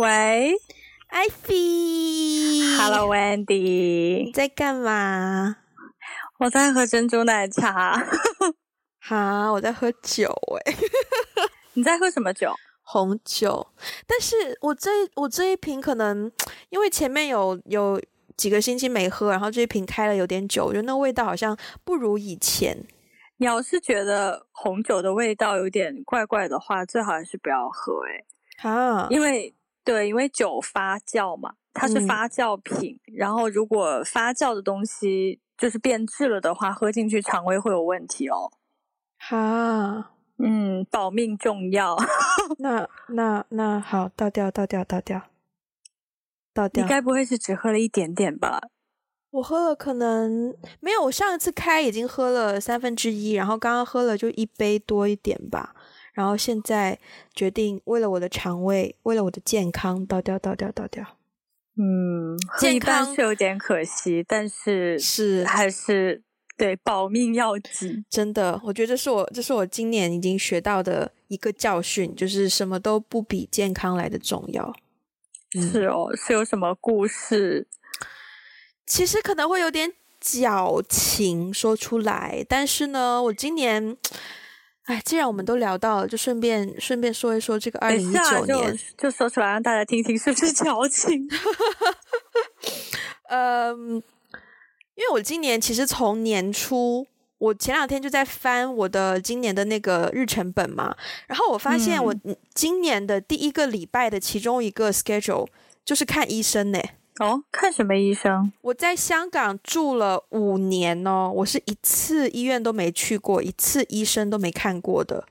喂，艾菲，Hello，Wendy，你在干嘛？我在喝珍珠奶茶。哈，我在喝酒诶。你在喝什么酒？红酒。但是我这我这一瓶可能因为前面有有几个星期没喝，然后这一瓶开了有点久，我觉得那味道好像不如以前。你要是觉得红酒的味道有点怪怪的话，最好还是不要喝诶。哈，因为。对，因为酒发酵嘛，它是发酵品，嗯、然后如果发酵的东西就是变质了的话，喝进去肠胃会有问题哦。哈，嗯，保命重要。那那那好，倒掉，倒掉，倒掉，倒掉。你该不会是只喝了一点点吧？我喝了，可能没有。我上一次开已经喝了三分之一，然后刚刚喝了就一杯多一点吧。然后现在决定，为了我的肠胃，为了我的健康，倒掉，倒掉，倒掉。嗯，健康是有点可惜，但是是还是对保命要紧。真的，我觉得这是我这是我今年已经学到的一个教训，就是什么都不比健康来的重要。是哦，是有什么故事？其实可能会有点矫情说出来，但是呢，我今年。哎，既然我们都聊到了，就顺便顺便说一说这个二零一九年，就，就说出来让大家听听，是不是 矫情？嗯，因为我今年其实从年初，我前两天就在翻我的今年的那个日程本嘛，然后我发现我今年的第一个礼拜的其中一个 schedule 就是看医生呢。哦，看什么医生？我在香港住了五年哦，我是一次医院都没去过，一次医生都没看过的。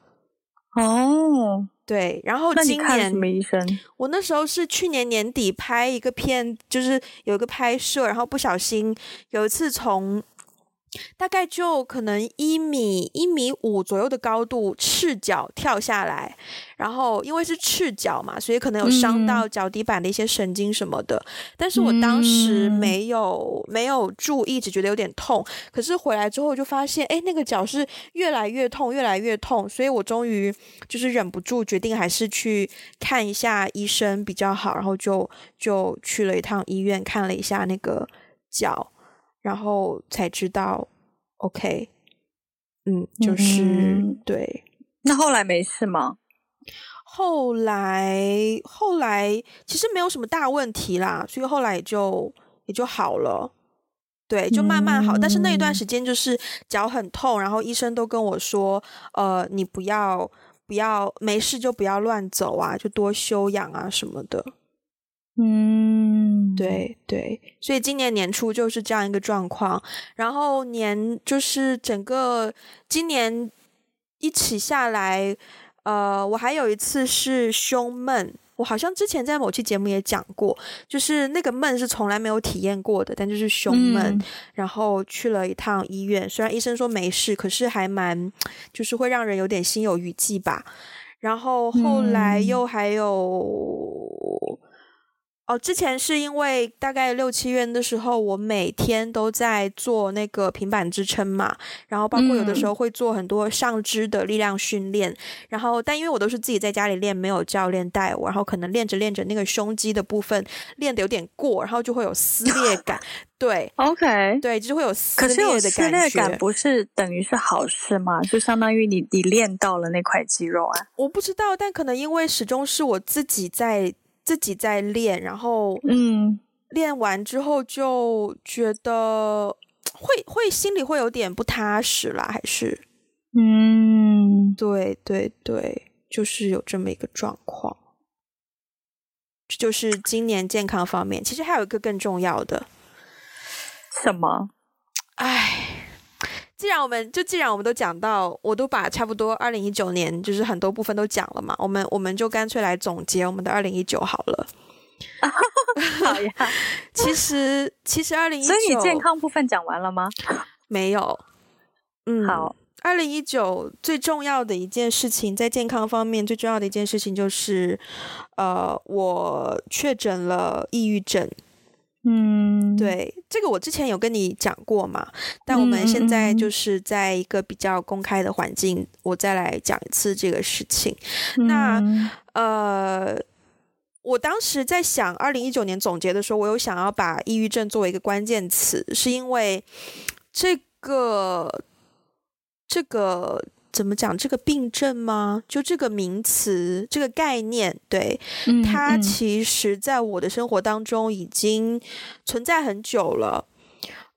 哦，对，然后今年那你看什么医生？我那时候是去年年底拍一个片，就是有一个拍摄，然后不小心有一次从。大概就可能一米一米五左右的高度，赤脚跳下来，然后因为是赤脚嘛，所以可能有伤到脚底板的一些神经什么的。嗯、但是我当时没有没有注意，只觉得有点痛。可是回来之后就发现，哎，那个脚是越来越痛，越来越痛。所以我终于就是忍不住，决定还是去看一下医生比较好。然后就就去了一趟医院，看了一下那个脚。然后才知道，OK，嗯，就是、嗯、对。那后来没事吗？后来后来其实没有什么大问题啦，所以后来也就也就好了。对，就慢慢好。嗯、但是那一段时间就是脚很痛，然后医生都跟我说，呃，你不要不要没事就不要乱走啊，就多休养啊什么的。嗯，对对，所以今年年初就是这样一个状况，然后年就是整个今年一起下来，呃，我还有一次是胸闷，我好像之前在某期节目也讲过，就是那个闷是从来没有体验过的，但就是胸闷，嗯、然后去了一趟医院，虽然医生说没事，可是还蛮就是会让人有点心有余悸吧，然后后来又还有。哦，之前是因为大概六七月的时候，我每天都在做那个平板支撑嘛，然后包括有的时候会做很多上肢的力量训练，嗯、然后但因为我都是自己在家里练，没有教练带我，然后可能练着练着那个胸肌的部分练的有点过，然后就会有撕裂感。对，OK，对，就是会有撕裂的感觉。可是有撕裂感不是等于是好事吗？就相当于你你练到了那块肌肉啊？我不知道，但可能因为始终是我自己在。自己在练，然后嗯，练完之后就觉得会会心里会有点不踏实啦，还是嗯，对对对，就是有这么一个状况。就是今年健康方面，其实还有一个更重要的，什么？哎。既然我们就既然我们都讲到，我都把差不多二零一九年就是很多部分都讲了嘛，我们我们就干脆来总结我们的二零一九好了。好呀，其实其实二零一九，所以你健康部分讲完了吗？没有。嗯，好。二零一九最重要的一件事情，在健康方面最重要的一件事情就是，呃，我确诊了抑郁症。嗯，对，这个我之前有跟你讲过嘛，但我们现在就是在一个比较公开的环境，嗯、我再来讲一次这个事情。嗯、那呃，我当时在想，二零一九年总结的时候，我有想要把抑郁症作为一个关键词，是因为这个这个怎么讲？这个病症吗？就这个名词，这个概念，对，嗯，它其实在我的生活当中已经存在很久了。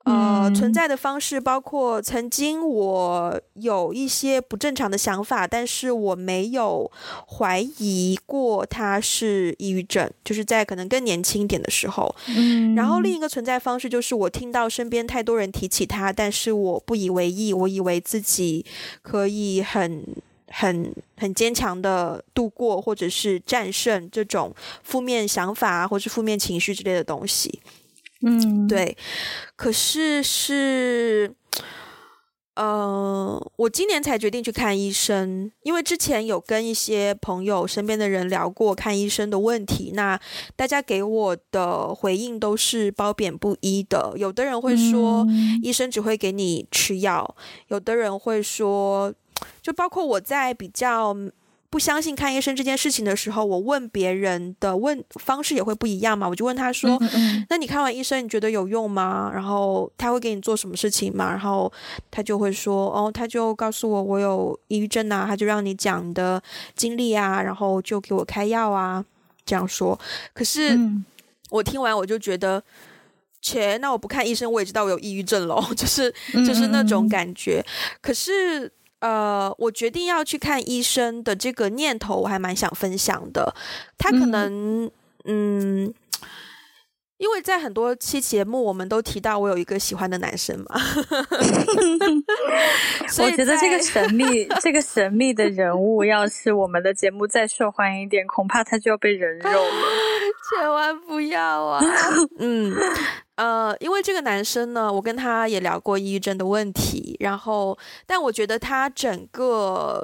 呃，存在的方式包括曾经我有一些不正常的想法，但是我没有怀疑过他是抑郁症，就是在可能更年轻一点的时候。嗯，然后另一个存在方式就是我听到身边太多人提起他，但是我不以为意，我以为自己可以很很很坚强的度过，或者是战胜这种负面想法或是负面情绪之类的东西。嗯，对，可是是，呃，我今年才决定去看医生，因为之前有跟一些朋友、身边的人聊过看医生的问题，那大家给我的回应都是褒贬不一的。有的人会说，医生只会给你吃药；有的人会说，就包括我在比较。不相信看医生这件事情的时候，我问别人的问方式也会不一样嘛。我就问他说：“嗯嗯，那你看完医生，你觉得有用吗？然后他会给你做什么事情吗？”然后他就会说：“哦，他就告诉我我有抑郁症啊，他就让你讲你的经历啊，然后就给我开药啊，这样说。”可是我听完我就觉得，切，那我不看医生，我也知道我有抑郁症喽，就是就是那种感觉。可是。呃，我决定要去看医生的这个念头，我还蛮想分享的。他可能，嗯，嗯，因为在很多期节目，我们都提到我有一个喜欢的男生嘛。我觉得这个神秘、这个神秘的人物，要是我们的节目再受欢迎一点，恐怕他就要被人肉了。千万不要啊！嗯。呃，因为这个男生呢，我跟他也聊过抑郁症的问题，然后，但我觉得他整个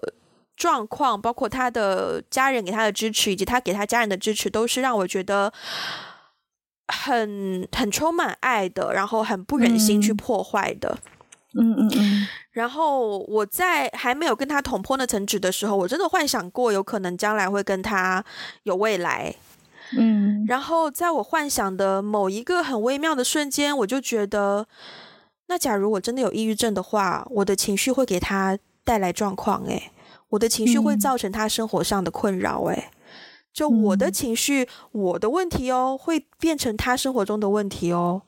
状况，包括他的家人给他的支持，以及他给他家人的支持，都是让我觉得很很充满爱的，然后很不忍心去破坏的。嗯嗯嗯。然后我在还没有跟他捅破那层纸的时候，我真的幻想过有可能将来会跟他有未来。嗯，然后在我幻想的某一个很微妙的瞬间，我就觉得，那假如我真的有抑郁症的话，我的情绪会给他带来状况，诶，我的情绪会造成他生活上的困扰，诶，就我的情绪，我的问题哦，会变成他生活中的问题哦，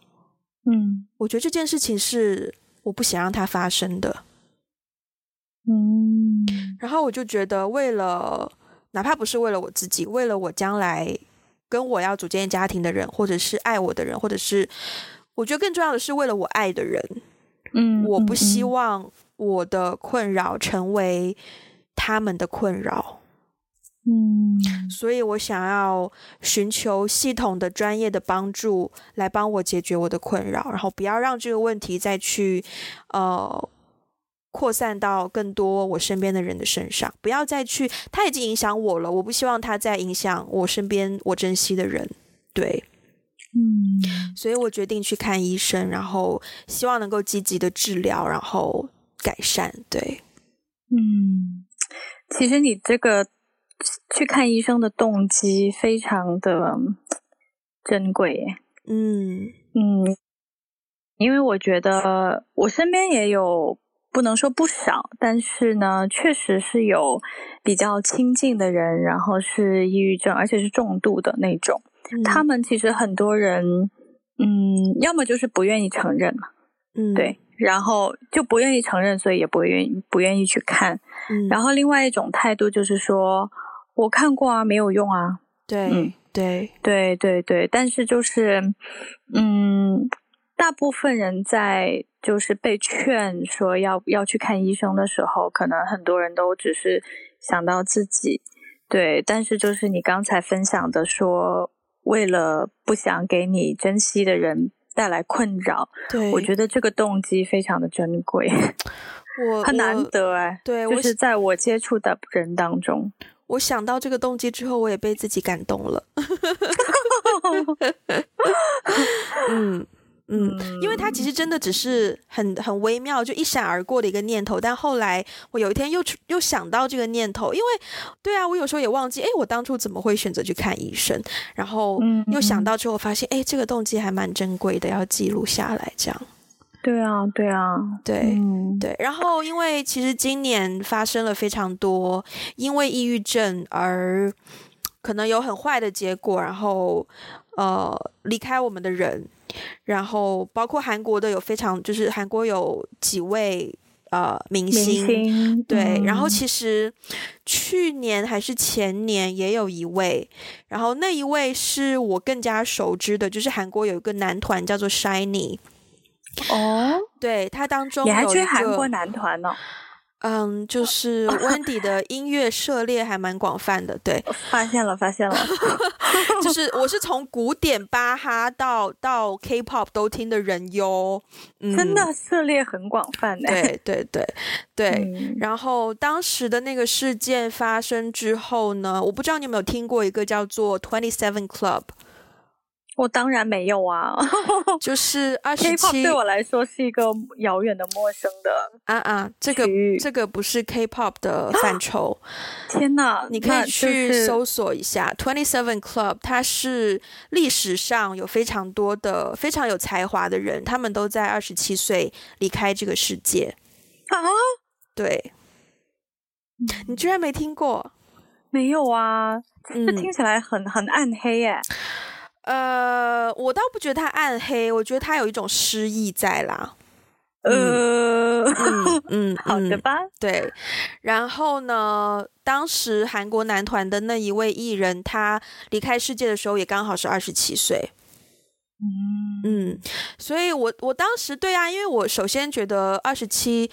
嗯，我觉得这件事情是我不想让它发生的，嗯，然后我就觉得，为了哪怕不是为了我自己，为了我将来。跟我要组建家庭的人，或者是爱我的人，或者是我觉得更重要的是为了我爱的人，嗯，我不希望我的困扰成为他们的困扰，嗯，所以我想要寻求系统的专业的帮助来帮我解决我的困扰，然后不要让这个问题再去呃。扩散到更多我身边的人的身上，不要再去，他已经影响我了，我不希望他再影响我身边我珍惜的人。对，嗯，所以我决定去看医生，然后希望能够积极的治疗，然后改善。对，嗯，其实你这个去看医生的动机非常的珍贵耶。嗯嗯，因为我觉得我身边也有。不能说不少，但是呢，确实是有比较亲近的人，然后是抑郁症，而且是重度的那种。嗯、他们其实很多人，嗯，要么就是不愿意承认嘛，嗯，对，然后就不愿意承认，所以也不愿意不愿意去看。嗯，然后另外一种态度就是说，我看过啊，没有用啊。对，嗯，对，对，对，对，但是就是，嗯。大部分人在就是被劝说要要去看医生的时候，可能很多人都只是想到自己，对。但是就是你刚才分享的说，为了不想给你珍惜的人带来困扰，对，我觉得这个动机非常的珍贵，我很难得哎。对，就是在我接触的人当中，我想到这个动机之后，我也被自己感动了。嗯。嗯，因为他其实真的只是很很微妙，就一闪而过的一个念头。但后来我有一天又又想到这个念头，因为对啊，我有时候也忘记，哎，我当初怎么会选择去看医生？然后又想到之后，发现，哎，这个动机还蛮珍贵的，要记录下来。这样，对啊，对啊，对、嗯、对。然后，因为其实今年发生了非常多因为抑郁症而可能有很坏的结果，然后呃离开我们的人。然后包括韩国的有非常，就是韩国有几位呃明星，明星对、嗯。然后其实去年还是前年也有一位，然后那一位是我更加熟知的，就是韩国有一个男团叫做 SHINee。哦，对，他当中还追韩国男团呢、哦？嗯，就 是 Wendy 的音乐涉猎还蛮广泛的，对，发现了，发现了，就是 我是从古典巴哈到到 K-pop 都听的人哟，嗯，真的涉猎很广泛的，对对对对、嗯，然后当时的那个事件发生之后呢，我不知道你有没有听过一个叫做 Twenty Seven Club。我当然没有啊，就是二十七对我来说是一个遥远的、陌生的啊啊，这个这个不是 K-pop 的范畴。天哪，你可以去搜索一下 Twenty Seven Club，它是历史上有非常多的非常有才华的人，他们都在二十七岁离开这个世界啊。对，你居然没听过？没有啊，这听起来很、嗯、很暗黑耶。呃，我倒不觉得他暗黑，我觉得他有一种诗意在啦。呃，嗯 好的吧。对，然后呢，当时韩国男团的那一位艺人，他离开世界的时候也刚好是二十七岁。嗯嗯，所以我我当时对啊，因为我首先觉得二十七。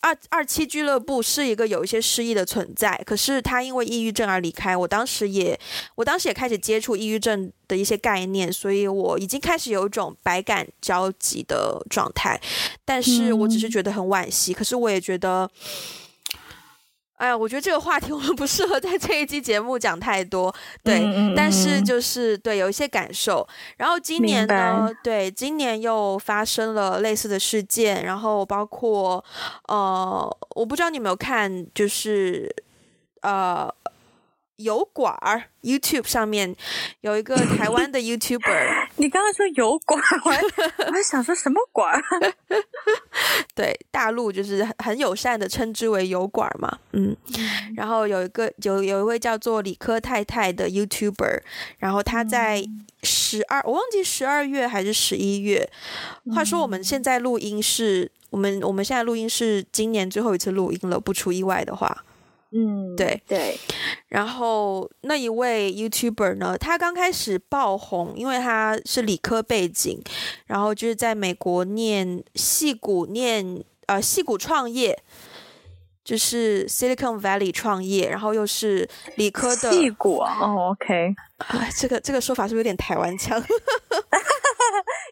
二二期俱乐部是一个有一些失意的存在，可是他因为抑郁症而离开。我当时也，我当时也开始接触抑郁症的一些概念，所以我已经开始有一种百感交集的状态。但是我只是觉得很惋惜，嗯、可是我也觉得。哎呀，我觉得这个话题 我们不适合在这一期节目讲太多，对。嗯嗯、但是就是对有一些感受。然后今年呢，对，今年又发生了类似的事件，然后包括呃，我不知道你有没有看，就是呃。油管儿 YouTube 上面有一个台湾的 YouTuber，你刚刚说油管，我还 我还想说什么管？对，大陆就是很很友善的称之为油管嘛，嗯，然后有一个有有一位叫做理科太太的 YouTuber，然后他在十二，我忘记十二月还是十一月，话说我们现在录音是我们我们现在录音是今年最后一次录音了，不出意外的话。嗯，对。对，然后那一位 YouTuber 呢，他刚开始爆红，因为他是理科背景，然后就是在美国念戏谷念呃戏谷创业，就是 Silicon Valley 创业，然后又是理科的矽谷啊，哦，OK，啊，这个这个说法是不是有点台湾腔？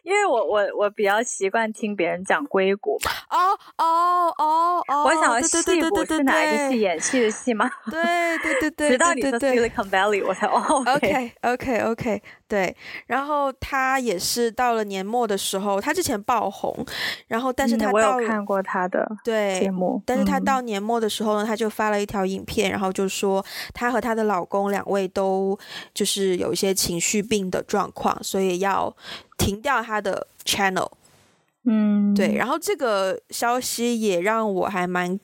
因为我我我比较习惯听别人讲硅谷嘛。哦哦哦哦！我想戏谷是哪一个戏演戏的戏吗？对对对对，直到你说 Silicon Valley，我才哦。OK OK OK，对。然后他也是到了年末的时候，他之前爆红，然后但是他到、嗯、我有看过他的对节目，但是他到年末的时候呢，他就发了一条影片，然后就说他和他的老公两位都就是有一些情绪病的状况，所以要停掉他的 channel。嗯，对，然后这个消息也让我还蛮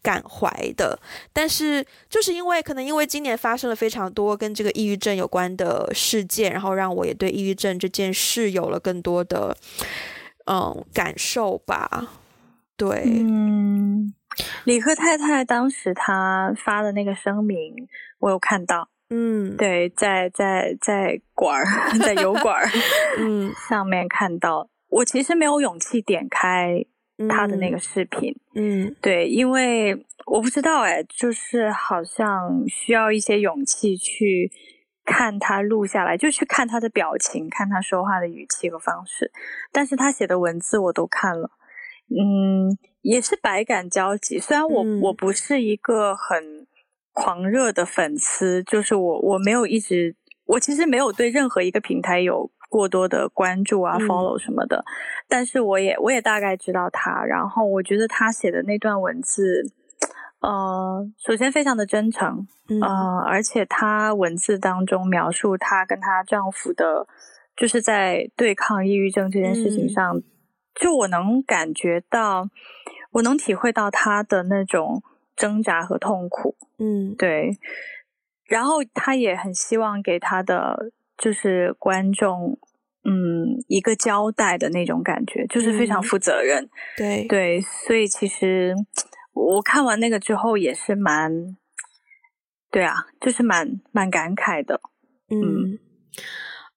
感怀的，但是就是因为可能因为今年发生了非常多跟这个抑郁症有关的事件，然后让我也对抑郁症这件事有了更多的嗯感受吧。对，嗯，李克太太当时她发的那个声明，我有看到，嗯，对，在在在管儿，在油管儿，嗯，上面看到。我其实没有勇气点开他的那个视频，嗯，嗯，对，因为我不知道，哎，就是好像需要一些勇气去看他录下来，就去看他的表情，看他说话的语气和方式。但是他写的文字我都看了，嗯，也是百感交集。虽然我、嗯、我不是一个很狂热的粉丝，就是我我没有一直，我其实没有对任何一个平台有。过多的关注啊、嗯、follow 什么的，但是我也我也大概知道他，然后我觉得他写的那段文字，呃，首先非常的真诚，嗯、呃，而且他文字当中描述她跟她丈夫的，就是在对抗抑郁症这件事情上，嗯、就我能感觉到，我能体会到他的那种挣扎和痛苦，嗯，对，然后他也很希望给他的。就是观众，嗯，一个交代的那种感觉，就是非常负责任。嗯、对对，所以其实我看完那个之后也是蛮，对啊，就是蛮蛮感慨的。嗯，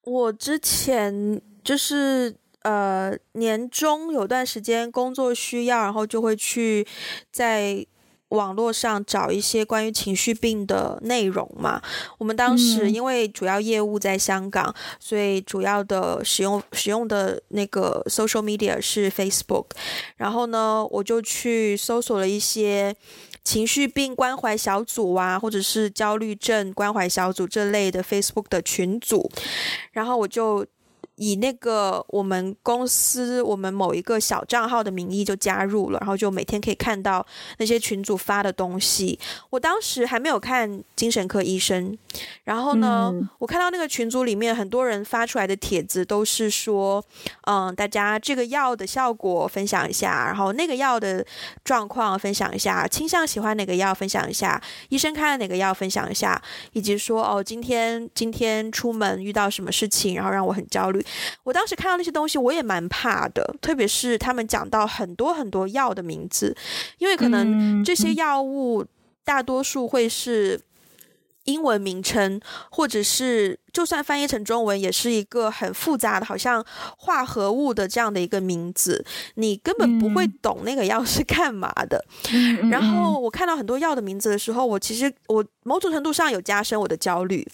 我之前就是呃年终有段时间工作需要，然后就会去在。网络上找一些关于情绪病的内容嘛。我们当时因为主要业务在香港，嗯、所以主要的使用使用的那个 social media 是 Facebook。然后呢，我就去搜索了一些情绪病关怀小组啊，或者是焦虑症关怀小组这类的 Facebook 的群组，然后我就。以那个我们公司我们某一个小账号的名义就加入了，然后就每天可以看到那些群主发的东西。我当时还没有看精神科医生，然后呢，嗯、我看到那个群组里面很多人发出来的帖子都是说，嗯，大家这个药的效果分享一下，然后那个药的状况分享一下，倾向喜欢哪个药分享一下，医生开了哪个药分享一下，以及说哦，今天今天出门遇到什么事情，然后让我很焦虑。我当时看到那些东西，我也蛮怕的，特别是他们讲到很多很多药的名字，因为可能这些药物大多数会是英文名称，或者是就算翻译成中文，也是一个很复杂的，好像化合物的这样的一个名字，你根本不会懂那个药是干嘛的。然后我看到很多药的名字的时候，我其实我某种程度上有加深我的焦虑。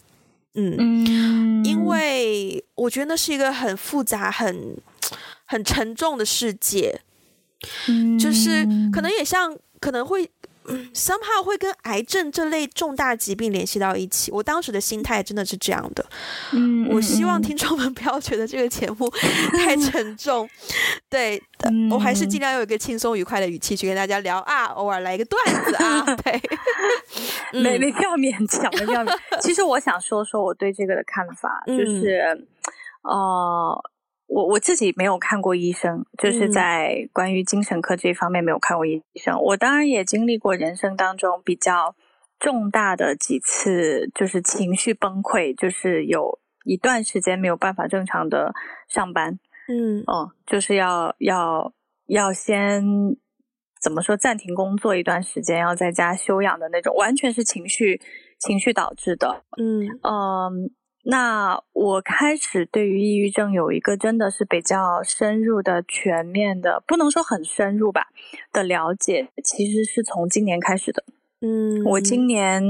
嗯，因为我觉得那是一个很复杂、很很沉重的世界，嗯，就是可能也像可能会。嗯，somehow 会跟癌症这类重大疾病联系到一起。我当时的心态真的是这样的。嗯，我希望听众们不要觉得这个节目太沉重。对，嗯、我还是尽量用一个轻松愉快的语气去跟大家聊啊，偶尔来一个段子啊。对，没没必要勉强，没必要。其实我想说说我对这个的看法，就是，嗯、呃。我我自己没有看过医生，就是在关于精神科这一方面没有看过医生。嗯、我当然也经历过人生当中比较重大的几次，就是情绪崩溃，就是有一段时间没有办法正常的上班。嗯，哦，就是要要要先怎么说，暂停工作一段时间，要在家休养的那种，完全是情绪情绪导致的。嗯嗯。那我开始对于抑郁症有一个真的是比较深入的、全面的，不能说很深入吧的了解，其实是从今年开始的。嗯，我今年，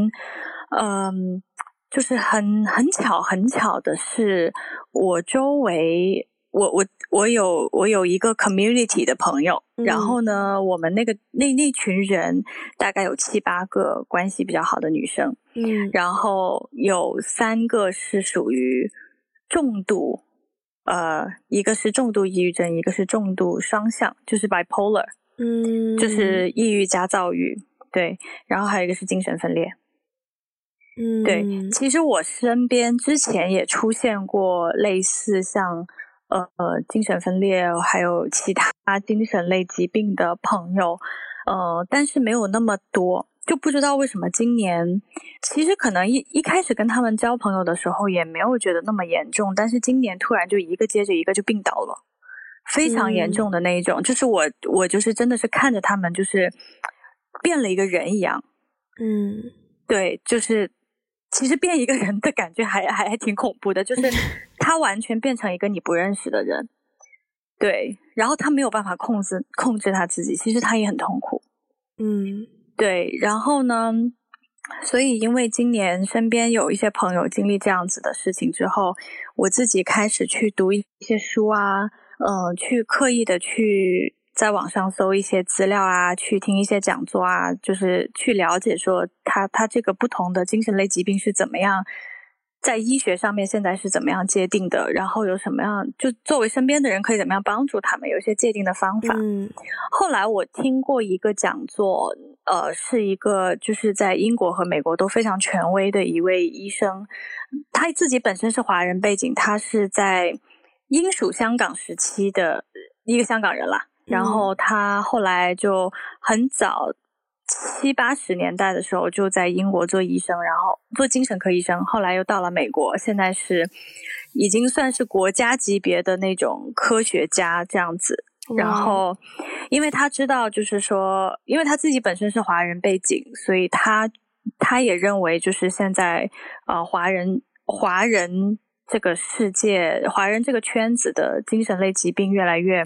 嗯，就是很很巧很巧的是，我周围。我我我有我有一个 community 的朋友，嗯、然后呢，我们那个那那群人大概有七八个关系比较好的女生，嗯，然后有三个是属于重度，呃，一个是重度抑郁症，一个是重度双向，就是 bipolar，嗯，就是抑郁加躁郁，对，然后还有一个是精神分裂，嗯，对，其实我身边之前也出现过类似像。呃，精神分裂还有其他精神类疾病的朋友，呃，但是没有那么多，就不知道为什么今年，其实可能一一开始跟他们交朋友的时候也没有觉得那么严重，但是今年突然就一个接着一个就病倒了，非常严重的那一种，嗯、就是我我就是真的是看着他们就是变了一个人一样，嗯，对，就是。其实变一个人的感觉还还还挺恐怖的，就是 他完全变成一个你不认识的人，对，然后他没有办法控制控制他自己，其实他也很痛苦，嗯，对，然后呢，所以因为今年身边有一些朋友经历这样子的事情之后，我自己开始去读一些书啊，嗯、呃，去刻意的去。在网上搜一些资料啊，去听一些讲座啊，就是去了解说他他这个不同的精神类疾病是怎么样在医学上面现在是怎么样界定的，然后有什么样就作为身边的人可以怎么样帮助他们，有一些界定的方法。嗯，后来我听过一个讲座，呃，是一个就是在英国和美国都非常权威的一位医生，他自己本身是华人背景，他是在英属香港时期的一个香港人啦，然后他后来就很早。七八十年代的时候就在英国做医生，然后做精神科医生，后来又到了美国，现在是已经算是国家级别的那种科学家这样子。然后，因为他知道，就是说，因为他自己本身是华人背景，所以他他也认为，就是现在呃华人华人这个世界，华人这个圈子的精神类疾病越来越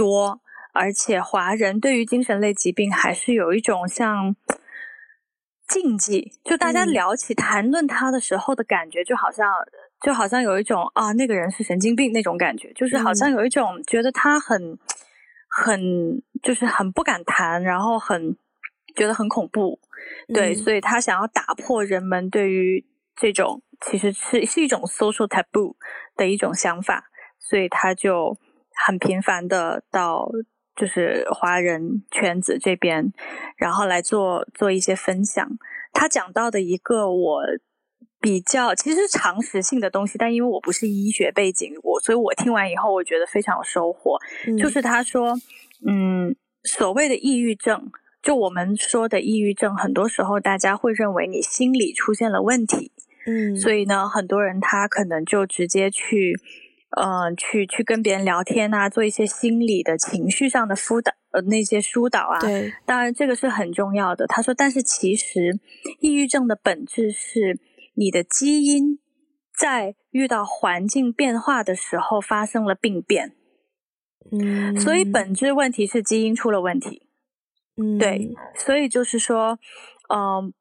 多。而且华人对于精神类疾病还是有一种像禁忌，就大家聊起谈论他的时候的感觉，就好像就好像有一种啊，那个人是神经病那种感觉，就是好像有一种觉得他很很就是很不敢谈，然后很觉得很恐怖，对，所以他想要打破人们对于这种其实是是一种 social taboo 的一种想法，所以他就很频繁的到。就是华人圈子这边，然后来做做一些分享。他讲到的一个我比较其实常识性的东西，但因为我不是医学背景，我所以我听完以后我觉得非常有收获。嗯。就是他说，嗯，所谓的抑郁症，就我们说的抑郁症，很多时候大家会认为你心理出现了问题，嗯，所以呢，很多人他可能就直接去。呃，去去跟别人聊天啊，做一些心理的情绪上的辅导，呃，那些疏导啊。对，当然这个是很重要的。他说，但是其实抑郁症的本质是你的基因在遇到环境变化的时候发生了病变。嗯，所以本质问题是基因出了问题。嗯，对，所以就是说，嗯、呃，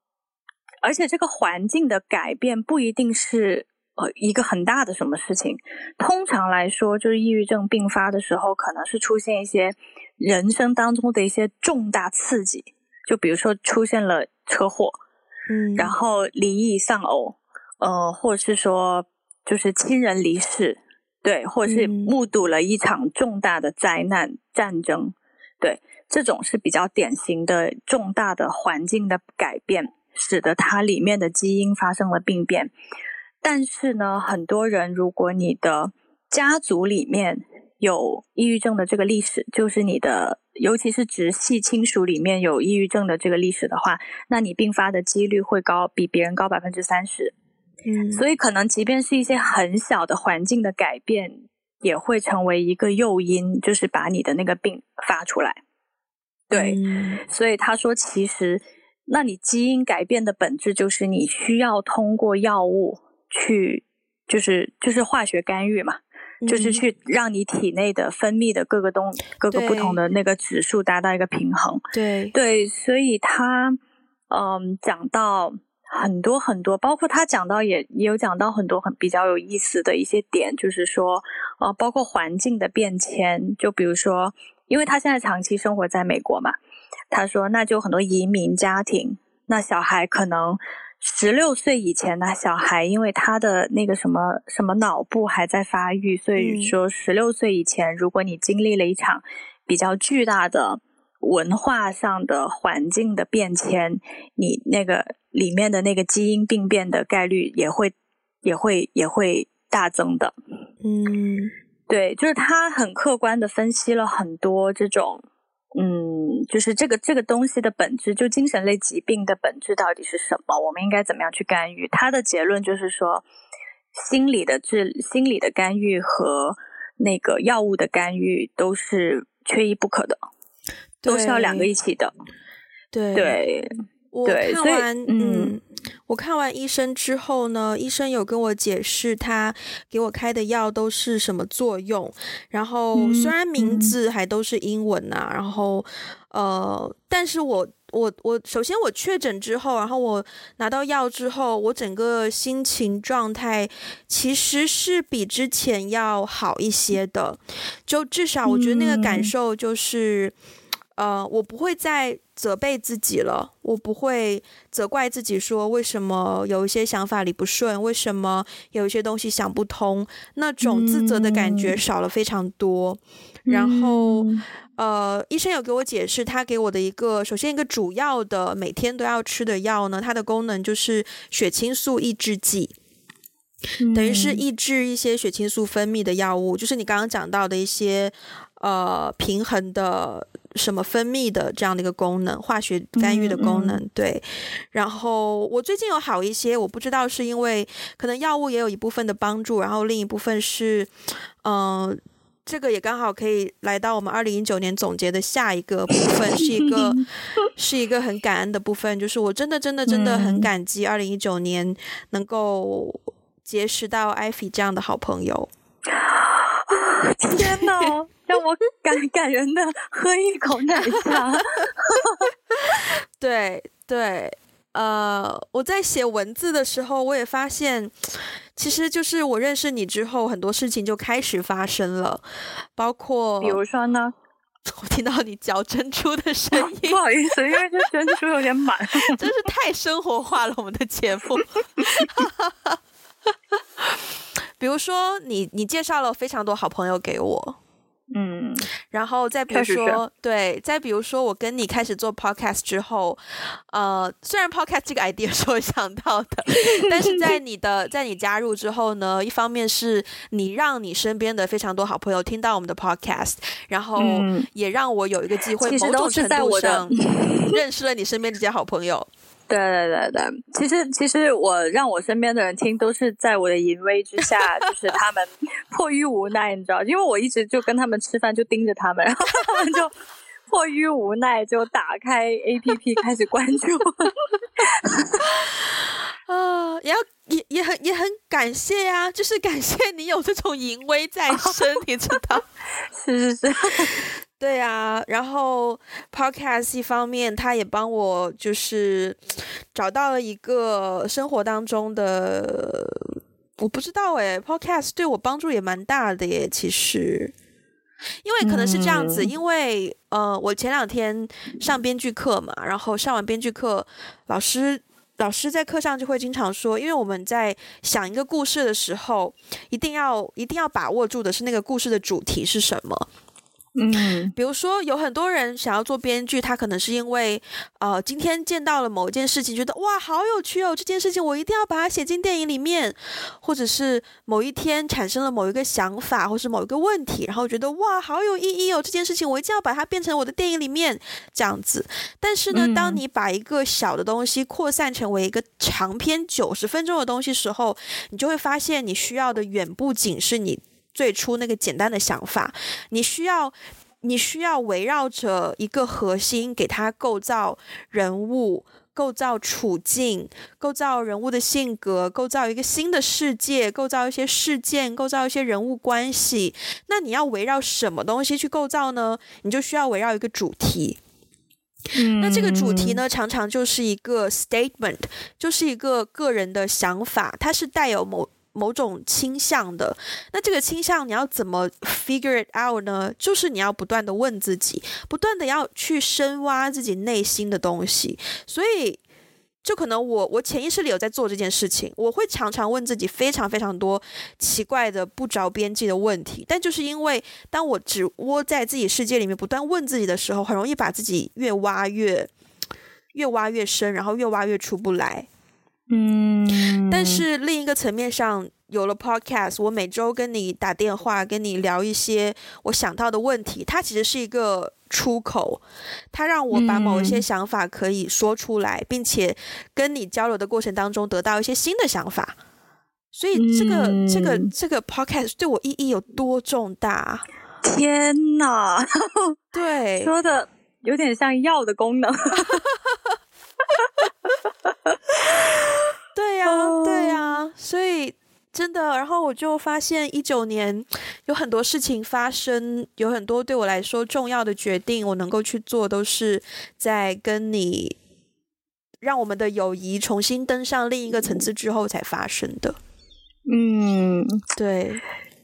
而且这个环境的改变不一定是。呃，一个很大的什么事情，通常来说，就是抑郁症病发的时候，可能是出现一些人生当中的一些重大刺激，就比如说出现了车祸，嗯，然后离异丧偶，呃，或者是说就是亲人离世，对，或者是目睹了一场重大的灾难、战争，对，这种是比较典型的重大的环境的改变，使得它里面的基因发生了病变。但是呢，很多人，如果你的家族里面有抑郁症的这个历史，就是你的，尤其是直系亲属里面有抑郁症的这个历史的话，那你并发的几率会高，比别人高百分之三十。嗯，所以可能即便是一些很小的环境的改变，也会成为一个诱因，就是把你的那个病发出来。对，嗯，所以他说，其实，那你基因改变的本质就是你需要通过药物。去就是就是化学干预嘛，嗯，就是去让你体内的分泌的各个东各个不同的那个指数达到一个平衡。对对，所以他嗯讲到很多很多，包括他讲到也也有讲到很多很比较有意思的一些点，就是说呃包括环境的变迁，就比如说，因为他现在长期生活在美国嘛，他说那就很多移民家庭，那小孩可能。十六岁以前的小孩，因为他的那个什么什么脑部还在发育，所以说十六岁以前，如果你经历了一场比较巨大的文化上的环境的变迁，你那个里面的那个基因病变的概率也会也会也会大增的。嗯，对，就是他很客观的分析了很多这种。嗯，就是这个这个东西的本质，就精神类疾病的本质到底是什么？我们应该怎么样去干预？他的结论就是说，心理的治、心理的干预和那个药物的干预都是缺一不可的，都是要两个一起的。对，对，我看完，嗯。嗯我看完医生之后呢，医生有跟我解释他给我开的药都是什么作用。然后虽然名字还都是英文呐、啊，然后呃，但是我我我首先我确诊之后，然后我拿到药之后，我整个心情状态其实是比之前要好一些的。就至少我觉得那个感受就是。呃，我不会再责备自己了，我不会责怪自己说为什么有一些想法理不顺，为什么有一些东西想不通，那种自责的感觉少了非常多。嗯、然后，呃，医生有给我解释，他给我的一个首先一个主要的每天都要吃的药呢，它的功能就是血清素抑制剂。等于是抑制一些血清素分泌的药物，就是你刚刚讲到的一些呃平衡的什么分泌的这样的一个功能，化学干预的功能。对，然后我最近有好一些，我不知道是因为可能药物也有一部分的帮助，然后另一部分是，嗯、呃，这个也刚好可以来到我们二零一九年总结的下一个部分，是一个是一个很感恩的部分，就是我真的真的真的很感激二零一九年能够。结识到艾菲这样的好朋友，天哪，让我感感人的喝一口奶茶。对对，呃，我在写文字的时候，我也发现，其实就是我认识你之后，很多事情就开始发生了，包括比如说呢，我听到你嚼珍珠的声音，不好意思，因为这珍珠有点满，真是太生活化了，我们的节目。比如说你，你你介绍了非常多好朋友给我，嗯，然后再比如说，对，再比如说，我跟你开始做 podcast 之后，呃，虽然 podcast 这个 idea 是我想到的，但是在你的在你加入之后呢，一方面是你让你身边的非常多好朋友听到我们的 podcast，然后也让我有一个机会，某种程度上 认识了你身边这些好朋友。对对对对，其实其实我让我身边的人听，都是在我的淫威之下，就是他们 迫于无奈，你知道，因为我一直就跟他们吃饭，就盯着他们，然后他们就迫于无奈就打开 APP 开始关注。啊，也要也也很也很感谢呀、啊，就是感谢你有这种淫威在身，你知道？是是是。对啊，然后 Podcast 一方面，他也帮我就是找到了一个生活当中的，我不知道诶 Podcast 对我帮助也蛮大的耶。其实，因为可能是这样子，嗯、因为呃，我前两天上编剧课嘛，然后上完编剧课，老师老师在课上就会经常说，因为我们在想一个故事的时候，一定要一定要把握住的是那个故事的主题是什么。嗯，比如说有很多人想要做编剧，他可能是因为，呃，今天见到了某一件事情，觉得哇，好有趣哦，这件事情我一定要把它写进电影里面，或者是某一天产生了某一个想法，或是某一个问题，然后觉得哇，好有意义哦，这件事情我一定要把它变成我的电影里面这样子。但是呢，当你把一个小的东西扩散成为一个长篇九十分钟的东西时候，你就会发现你需要的远不仅是你。最初那个简单的想法，你需要，你需要围绕着一个核心，给它构造人物、构造处境、构造人物的性格、构造一个新的世界、构造一些事件、构造一些人物关系。那你要围绕什么东西去构造呢？你就需要围绕一个主题。嗯，那这个主题呢，常常就是一个 statement，就是一个个人的想法，它是带有某。某种倾向的，那这个倾向你要怎么 figure it out 呢？就是你要不断的问自己，不断的要去深挖自己内心的东西。所以，就可能我我潜意识里有在做这件事情，我会常常问自己非常非常多奇怪的不着边际的问题。但就是因为当我只窝在自己世界里面不断问自己的时候，很容易把自己越挖越越挖越深，然后越挖越出不来。嗯，但是另一个层面上，有了 Podcast，我每周跟你打电话，跟你聊一些我想到的问题，它其实是一个出口，它让我把某一些想法可以说出来，并且跟你交流的过程当中得到一些新的想法。所以这个这个这个 Podcast 对我意义有多重大？天哪！对，说的有点像药的功能。对呀、啊，对呀、啊，所以真的，然后我就发现一九年有很多事情发生，有很多对我来说重要的决定，我能够去做，都是在跟你让我们的友谊重新登上另一个层次之后才发生的。嗯，对。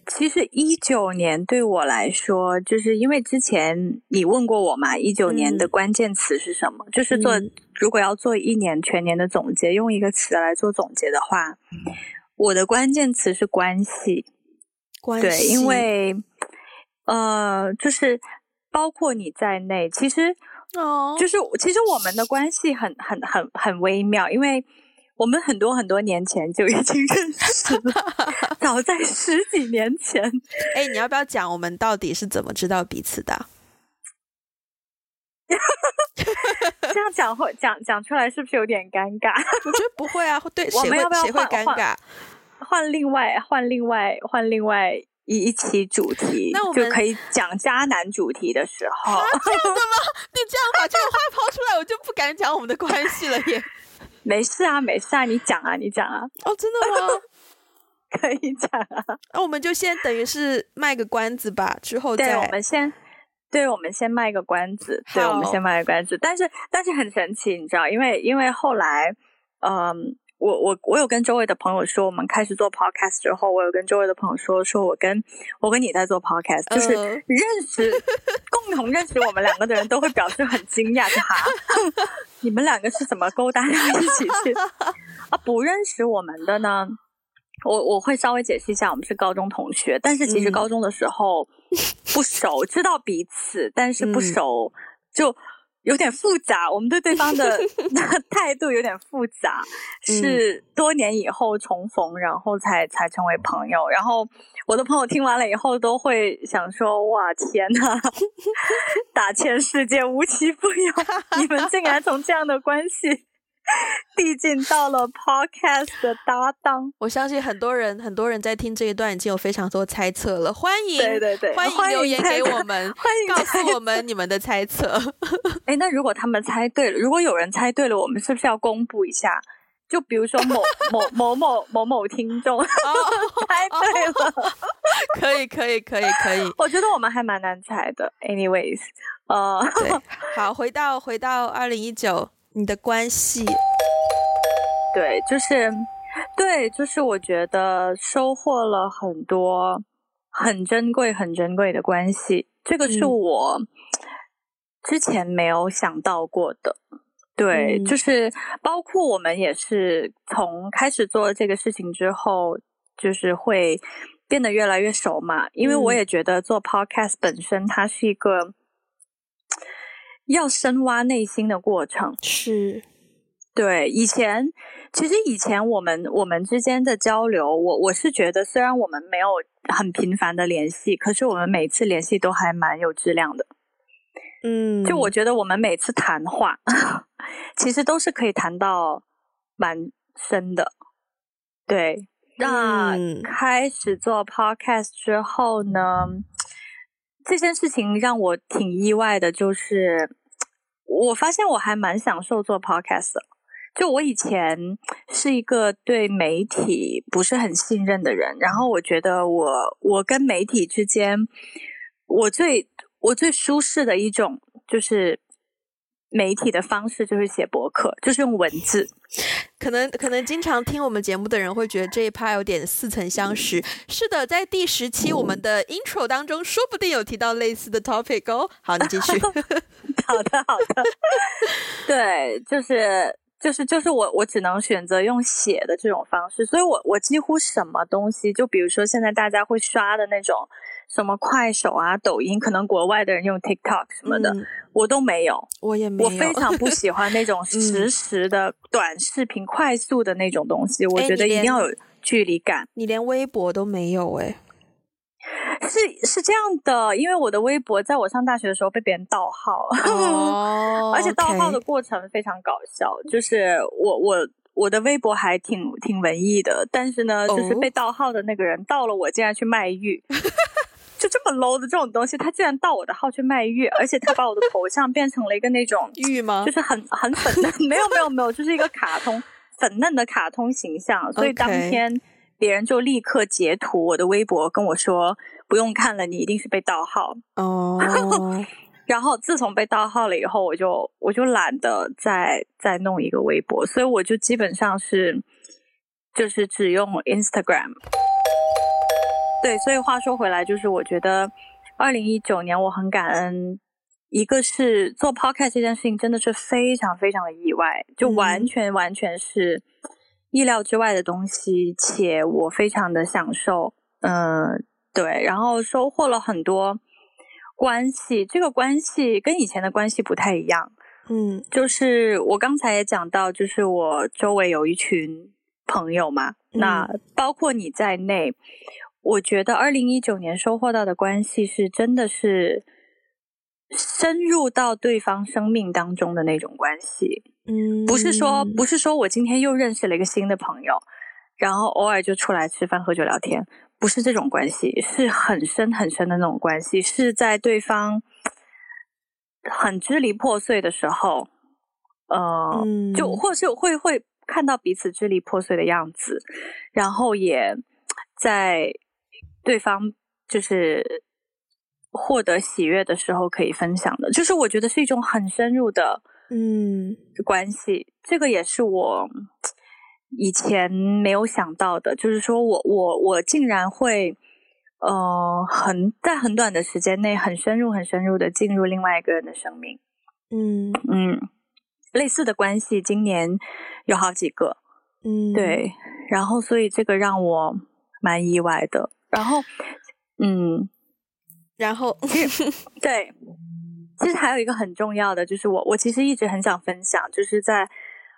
其实一九年对我来说，就是因为之前你问过我嘛，一九年的关键词是什么？嗯、就是做如果要做一年全年的总结，用一个词来做总结的话，我的关键词是关系。关系。对，因为呃，就是包括你在内，其实哦，就是其实我们的关系很很很很微妙，因为。我们很多很多年前就已经 认识了，早在十几年前。哎，你要不要讲我们到底是怎么知道彼此的？这样讲会讲讲出来是不是有点尴尬？我觉得不会啊，对，谁会要不要换尴尬？换另外换另外换另外一一期主题，那我们就可以讲渣男主题的时候。啊、这样的吗？你这样把这个话抛出来，我就不敢讲我们的关系了耶。没事啊，没事啊，你讲啊，你讲啊。哦，真的吗？可以讲啊。那我们就先等于是卖个关子吧，之后再。对，我们先，对，我们先卖个关子。对，我们先卖个关子。但是，但是很神奇，你知道，因为，因为后来，嗯。我我我有跟周围的朋友说，我们开始做 podcast 之后，我有跟周围的朋友说，说我跟我跟你在做 podcast，就是认识共同认识我们两个的人都会表示很惊讶，就哈，你们两个是怎么勾搭到一起去？啊，不认识我们的呢，我我会稍微解释一下，我们是高中同学，但是其实高中的时候不熟，知道彼此，但是不熟就。有点复杂，我们对对方的 态度有点复杂，是多年以后重逢，然后才才成为朋友。然后我的朋友听完了以后都会想说：“哇，天呐，打千世界无奇不有，你们竟然从这样的关系。” 递进到了 podcast 的搭档，我相信很多人很多人在听这一段已经有非常多猜测了。欢迎，对对对，欢迎留言给我们，欢迎告诉我们你们的猜测。哎，那如果他们猜对了，如果有人猜对了，我们是不是要公布一下？就比如说某某某某某某听众、oh, 猜对了，oh, 可以可以可以可以。我觉得我们还蛮难猜的。Anyways，呃、uh,，对，好，回到回到二零一九。你的关系，对，就是，对，就是，我觉得收获了很多很珍贵、很珍贵的关系，这个是我之前没有想到过的。嗯、对，就是包括我们也是从开始做这个事情之后，就是会变得越来越熟嘛。因为我也觉得做 podcast 本身，它是一个。要深挖内心的过程是，对。以前其实以前我们我们之间的交流，我我是觉得，虽然我们没有很频繁的联系，可是我们每次联系都还蛮有质量的。嗯，就我觉得我们每次谈话，其实都是可以谈到蛮深的。对，那开始做 podcast 之后呢？这件事情让我挺意外的，就是我发现我还蛮享受做 podcast 的。就我以前是一个对媒体不是很信任的人，然后我觉得我我跟媒体之间，我最我最舒适的一种就是。媒体的方式就是写博客，就是用文字。可能可能经常听我们节目的人会觉得这一趴有点似曾相识。是的，在第十期我们的 intro 当中，说不定有提到类似的 topic 哦。好，你继续。好的，好的。对，就是就是就是我我只能选择用写的这种方式，所以我我几乎什么东西，就比如说现在大家会刷的那种。什么快手啊、抖音，可能国外的人用 TikTok 什么的，嗯、我都没有，我也没有。我非常不喜欢那种 实时的短视频、嗯、快速的那种东西。我觉得一定要有距离感。你连微博都没有诶、欸？是是这样的，因为我的微博在我上大学的时候被别人盗号，哦、而且盗号的过程非常搞笑。就是我我我的微博还挺挺文艺的，但是呢，就是被盗号的那个人盗了我，竟然去卖玉。就这么 low 的这种东西，他竟然盗我的号去卖玉，而且他把我的头像变成了一个那种玉吗？就是很很粉嫩，没有没有没有，就是一个卡通粉嫩的卡通形象。所以当天别人就立刻截图我的微博跟我说：“不用看了，你一定是被盗号。”哦。然后自从被盗号了以后，我就我就懒得再再弄一个微博，所以我就基本上是就是只用 Instagram。对，所以话说回来，就是我觉得二零一九年我很感恩，一个是做 podcast 这件事情真的是非常非常的意外，就完全完全是意料之外的东西，且我非常的享受。嗯、呃，对，然后收获了很多关系，这个关系跟以前的关系不太一样。嗯，就是我刚才也讲到，就是我周围有一群朋友嘛，嗯、那包括你在内，我觉得二零一九年收获到的关系是真的是深入到对方生命当中的那种关系。嗯，不是说不是说我今天又认识了一个新的朋友，然后偶尔就出来吃饭喝酒聊天，不是这种关系，是很深很深的那种关系，是在对方。很支离破碎的时候，呃，嗯、就或是会会看到彼此支离破碎的样子，然后也在对方就是获得喜悦的时候可以分享的，就是我觉得是一种很深入的嗯关系。嗯、这个也是我以前没有想到的，就是说我我我竟然会。呃，很在很短的时间内，很深入、很深入的进入另外一个人的生命。嗯嗯，类似的关系，今年有好几个。嗯，对。然后，所以这个让我蛮意外的。然后，嗯，然后，对，其实还有一个很重要的，就是我我其实一直很想分享，就是在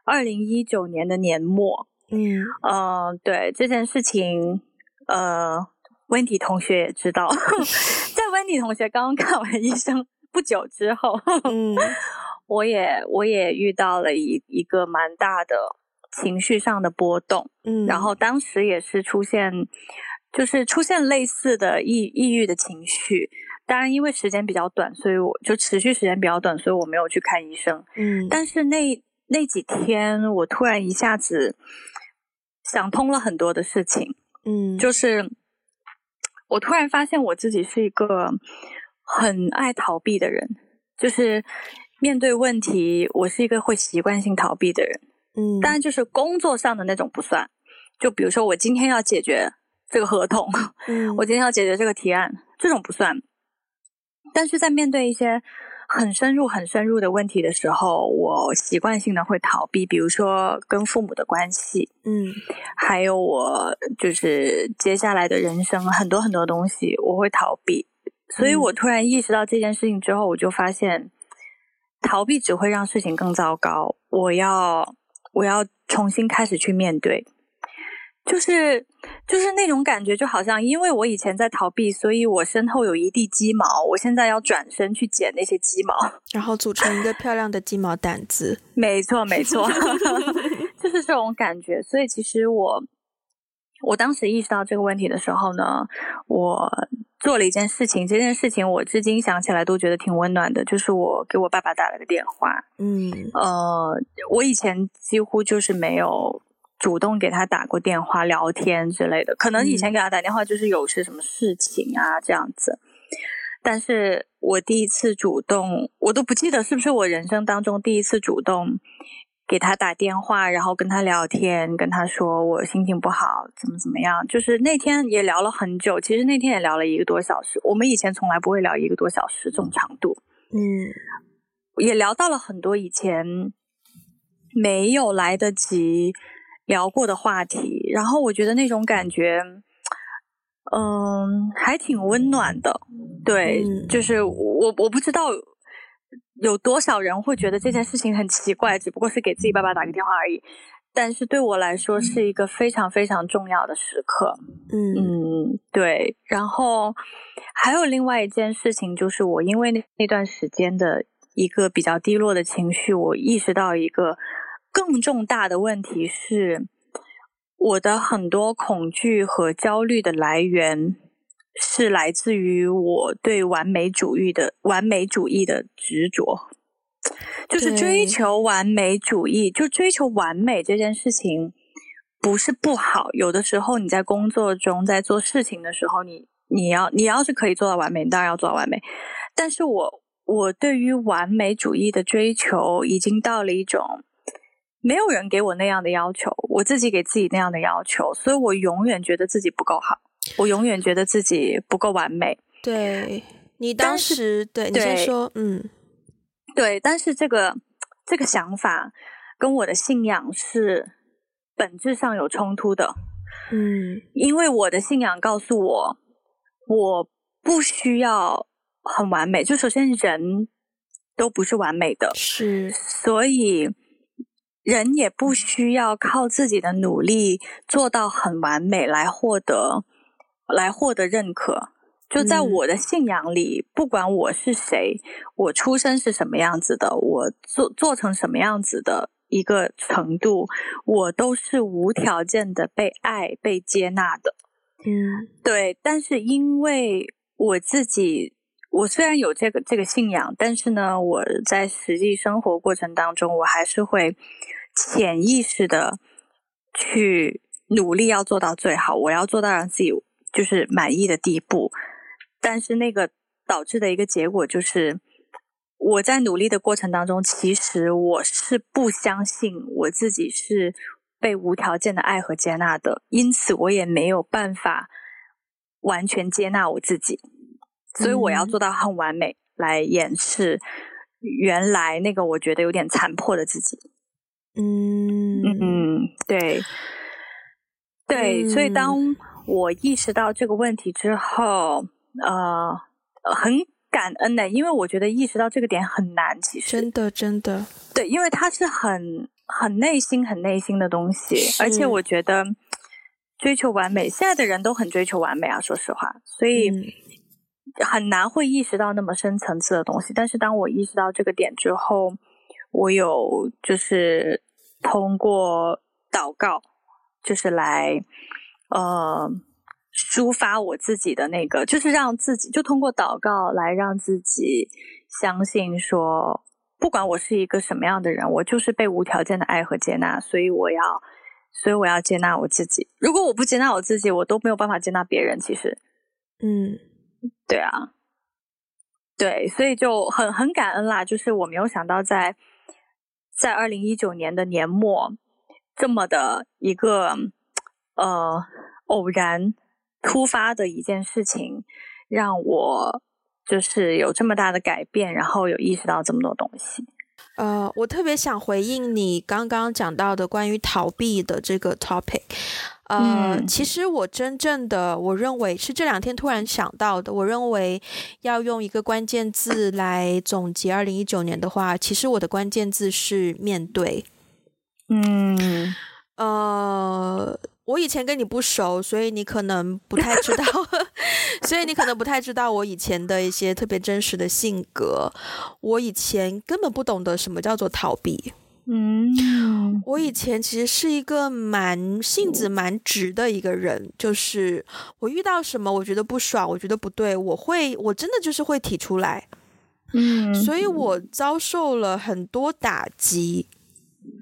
二零一九年的年末。嗯，呃，对这件事情，呃。温迪同学也知道，在温迪同学刚刚看完医生不久之后，嗯，我也我也遇到了一一个蛮大的情绪上的波动，嗯，然后当时也是出现，就是出现类似的抑抑郁的情绪，当然因为时间比较短，所以我就持续时间比较短，所以我没有去看医生，嗯，但是那那几天我突然一下子想通了很多的事情，嗯，就是。我突然发现我自己是一个很爱逃避的人，就是面对问题，我是一个会习惯性逃避的人。嗯，当然就是工作上的那种不算。就比如说我今天要解决这个合同，嗯，我今天要解决这个提案，这种不算。但是在面对一些很深入、很深入的问题的时候，我习惯性的会逃避，比如说跟父母的关系，嗯，还有我就是接下来的人生很多很多东西，我会逃避。所以我突然意识到这件事情之后，我就发现逃避只会让事情更糟糕。我要我要重新开始去面对。就是就是那种感觉，就好像因为我以前在逃避，所以我身后有一地鸡毛，我现在要转身去捡那些鸡毛，然后组成一个漂亮的鸡毛掸子。没错，没错，就是这种感觉。所以其实我我当时意识到这个问题的时候呢，我做了一件事情，这件事情我至今想起来都觉得挺温暖的，就是我给我爸爸打了个电话。嗯，呃，我以前几乎就是没有。主动给他打过电话聊天之类的，可能以前给他打电话就是有些什么事情啊这样子，但是我第一次主动，我都不记得是不是我人生当中第一次主动给他打电话，然后跟他聊天，跟他说我心情不好，怎么怎么样，就是那天也聊了很久，其实那天也聊了一个多小时，我们以前从来不会聊一个多小时这种长度，嗯，也聊到了很多以前没有来得及。聊过的话题，然后我觉得那种感觉，嗯，还挺温暖的。对，嗯、就是我我不知道有多少人会觉得这件事情很奇怪，只不过是给自己爸爸打个电话而已。但是对我来说，是一个非常非常重要的时刻。嗯嗯，对。然后还有另外一件事情，就是我因为那那段时间的一个比较低落的情绪，我意识到一个。更重大的问题是，我的很多恐惧和焦虑的来源是来自于我对完美主义的完美主义的执着，就是追求完美主义，就追求完美这件事情不是不好。有的时候你在工作中，在做事情的时候，你你要你要是可以做到完美，你当然要做到完美。但是我我对于完美主义的追求已经到了一种。没有人给我那样的要求，我自己给自己那样的要求，所以我永远觉得自己不够好。我永远觉得自己不够完美。对，你当时对，对，你先说，嗯，对，但是这个这个想法跟我的信仰是本质上有冲突的。嗯，因为我的信仰告诉我，我不需要很完美。就首先人都不是完美的，是，所以人也不需要靠自己的努力做到很完美来获得来获得认可。就在我的信仰里，嗯，不管我是谁，我出生是什么样子的，我做做成什么样子的。一个程度，我都是无条件的被爱、被接纳的。嗯，对。但是因为我自己，我虽然有这个这个信仰，但是呢，我在实际生活过程当中，我还是会潜意识的去努力要做到最好，我要做到让自己就是满意的地步。但是那个导致的一个结果就是。我在努力的过程当中，其实我是不相信我自己是被无条件的爱和接纳的，因此我也没有办法完全接纳我自己，所以我要做到很完美来掩饰原来那个我觉得有点残破的自己。嗯。嗯，对，对，所以当我意识到这个问题之后，呃，很。感恩的，因为我觉得意识到这个点很难，其实真的真的。对，因为它是很很内心、很内心的东西，而且我觉得追求完美，现在的人都很追求完美啊，说实话，所以很难会意识到那么深层次的东西。但是当我意识到这个点之后，我有就是通过祷告，就是来呃。抒发我自己的那个，就是让自己就通过祷告来让自己相信说，不管我是一个什么样的人，我就是被无条件的爱和接纳，所以我要，所以我要接纳我自己。如果我不接纳我自己，我都没有办法接纳别人。其实，嗯，对啊，对，所以就很很感恩啦。就是我没有想到在在二零一九年的年末，这么的一个呃偶然。突发的一件事情，让我就是有这么大的改变，然后有意识到这么多东西。呃，我特别想回应你刚刚讲到的关于逃避的这个 topic。呃，嗯，其实我真正的我认为是这两天突然想到的。我认为要用一个关键字来总结二零一九年的话，其实我的关键字是面对。嗯，呃。我以前跟你不熟，所以你可能不太知道，所以你可能不太知道我以前的一些特别真实的性格。我以前根本不懂得什么叫做逃避。嗯，我以前其实是一个蛮性子蛮直的一个人，就是我遇到什么我觉得不爽，我觉得不对，我会我真的就是会提出来。嗯，所以我遭受了很多打击。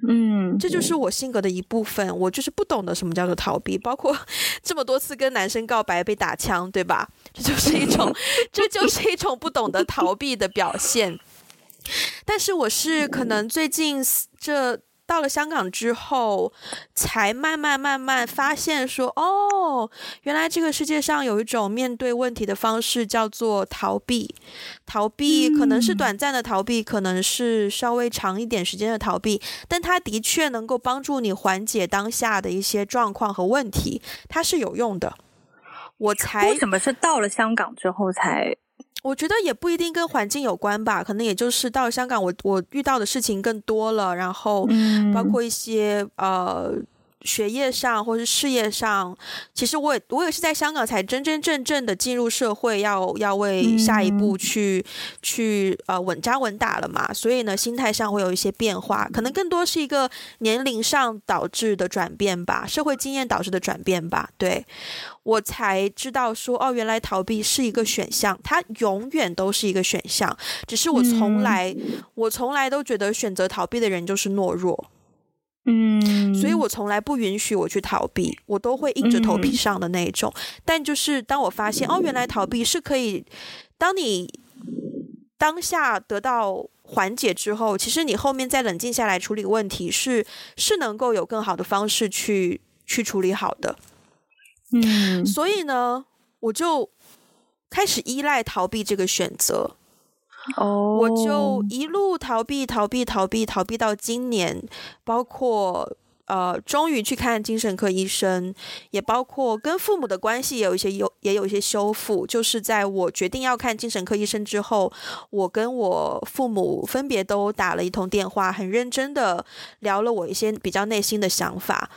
嗯，这就是我性格的一部分。我就是不懂得什么叫做逃避，包括这么多次跟男生告白被打枪，对吧？这就是一种，这就是一种不懂得逃避的表现。但是我是可能最近这。到了香港之后，才慢慢慢慢发现说，哦，原来这个世界上有一种面对问题的方式，叫做逃避。逃避可能是短暂的逃避，可能是稍微长一点时间的逃避，但它的确能够帮助你缓解当下的一些状况和问题，它是有用的。我才为什么是到了香港之后才？我觉得也不一定跟环境有关吧，可能也就是到香港我，我我遇到的事情更多了，然后包括一些呃。学业上或是事业上，其实我也我也是在香港才真真正正的进入社会，要要为下一步去、嗯、去呃稳扎稳打了嘛。所以呢，心态上会有一些变化，可能更多是一个年龄上导致的转变吧，社会经验导致的转变吧。对，我才知道说，哦，原来逃避是一个选项，它永远都是一个选项。只是我从来、嗯、我从来都觉得选择逃避的人就是懦弱。嗯，所以我从来不允许我去逃避，我都会硬着头皮上的那一种。嗯、但就是当我发现哦，原来逃避是可以，当你当下得到缓解之后，其实你后面再冷静下来处理问题是是能够有更好的方式去去处理好的。嗯，所以呢，我就开始依赖逃避这个选择。哦，我就一路逃避，逃避，逃避，逃避到今年，包括呃，终于去看精神科医生，也包括跟父母的关系也有一些有也有一些修复。就是在我决定要看精神科医生之后，我跟我父母分别都打了一通电话，很认真的聊了我一些比较内心的想法。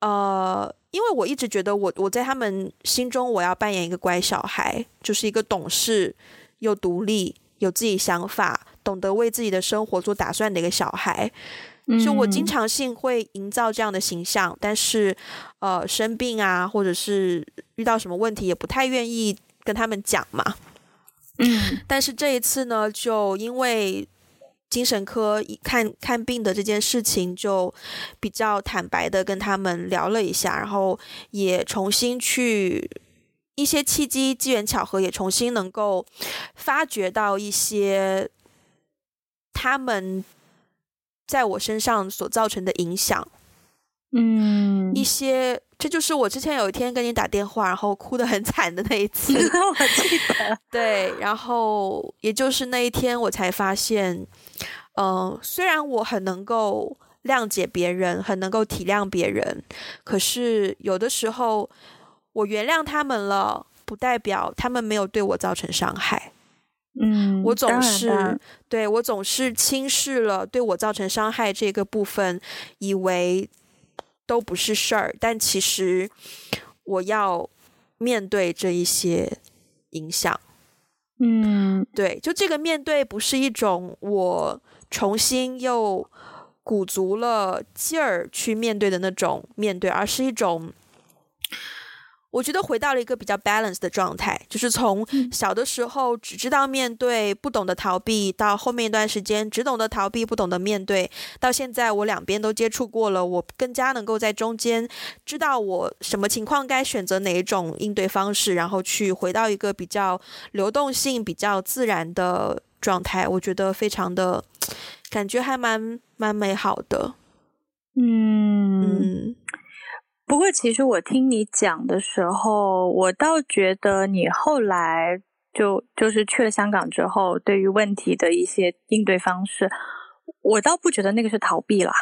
呃，因为我一直觉得我我在他们心中我要扮演一个乖小孩，就是一个懂事又独立。有自己想法，懂得为自己的生活做打算的一个小孩，就我经常性会营造这样的形象。但是，呃，生病啊，或者是遇到什么问题，也不太愿意跟他们讲嘛。嗯，但是这一次呢，就因为精神科看看病的这件事情，就比较坦白的跟他们聊了一下，然后也重新去。一些契机、机缘巧合，也重新能够发掘到一些他们在我身上所造成的影响。嗯，一些，这就是我之前有一天跟你打电话，然后哭得很惨的那一次。我记得。对，然后也就是那一天，我才发现，嗯、呃，虽然我很能够谅解别人，很能够体谅别人，可是有的时候。我原谅他们了，不代表他们没有对我造成伤害。嗯，我总是对我总是轻视了对我造成伤害这个部分，以为都不是事儿。但其实我要面对这一些影响。嗯，对，就这个面对不是一种我重新又鼓足了劲儿去面对的那种面对，而是一种。我觉得回到了一个比较 balance 的状态，就是从小的时候只知道面对，不懂得逃避，到后面一段时间只懂得逃避，不懂得面对，到现在我两边都接触过了，我更加能够在中间知道我什么情况该选择哪一种应对方式，然后去回到一个比较流动性、比较自然的状态。我觉得非常的感觉还蛮蛮美好的。嗯。嗯不过，其实我听你讲的时候，我倒觉得你后来就就是去了香港之后，对于问题的一些应对方式，我倒不觉得那个是逃避啦。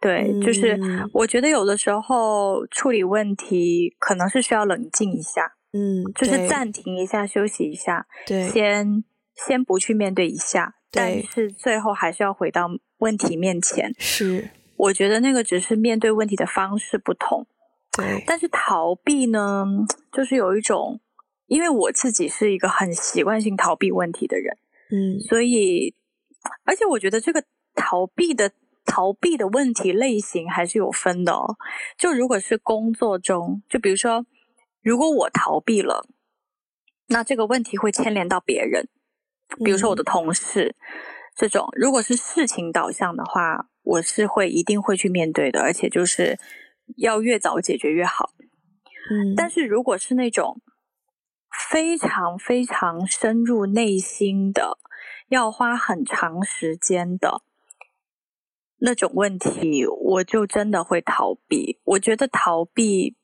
对，嗯、就是我觉得有的时候处理问题可能是需要冷静一下，嗯，就是暂停一下，休息一下，对，先先不去面对一下，但是最后还是要回到问题面前。是，我觉得那个只是面对问题的方式不同。对，但是逃避呢，就是有一种，因为我自己是一个很习惯性逃避问题的人，嗯，所以，而且我觉得这个逃避的逃避的问题类型还是有分的哦。就如果是工作中，就比如说，如果我逃避了，那这个问题会牵连到别人，比如说我的同事，嗯，这种。如果是事情导向的话，我是会一定会去面对的，而且就是。要越早解决越好，嗯，但是如果是那种非常非常深入内心的，要花很长时间的那种问题，我就真的会逃避。我觉得逃避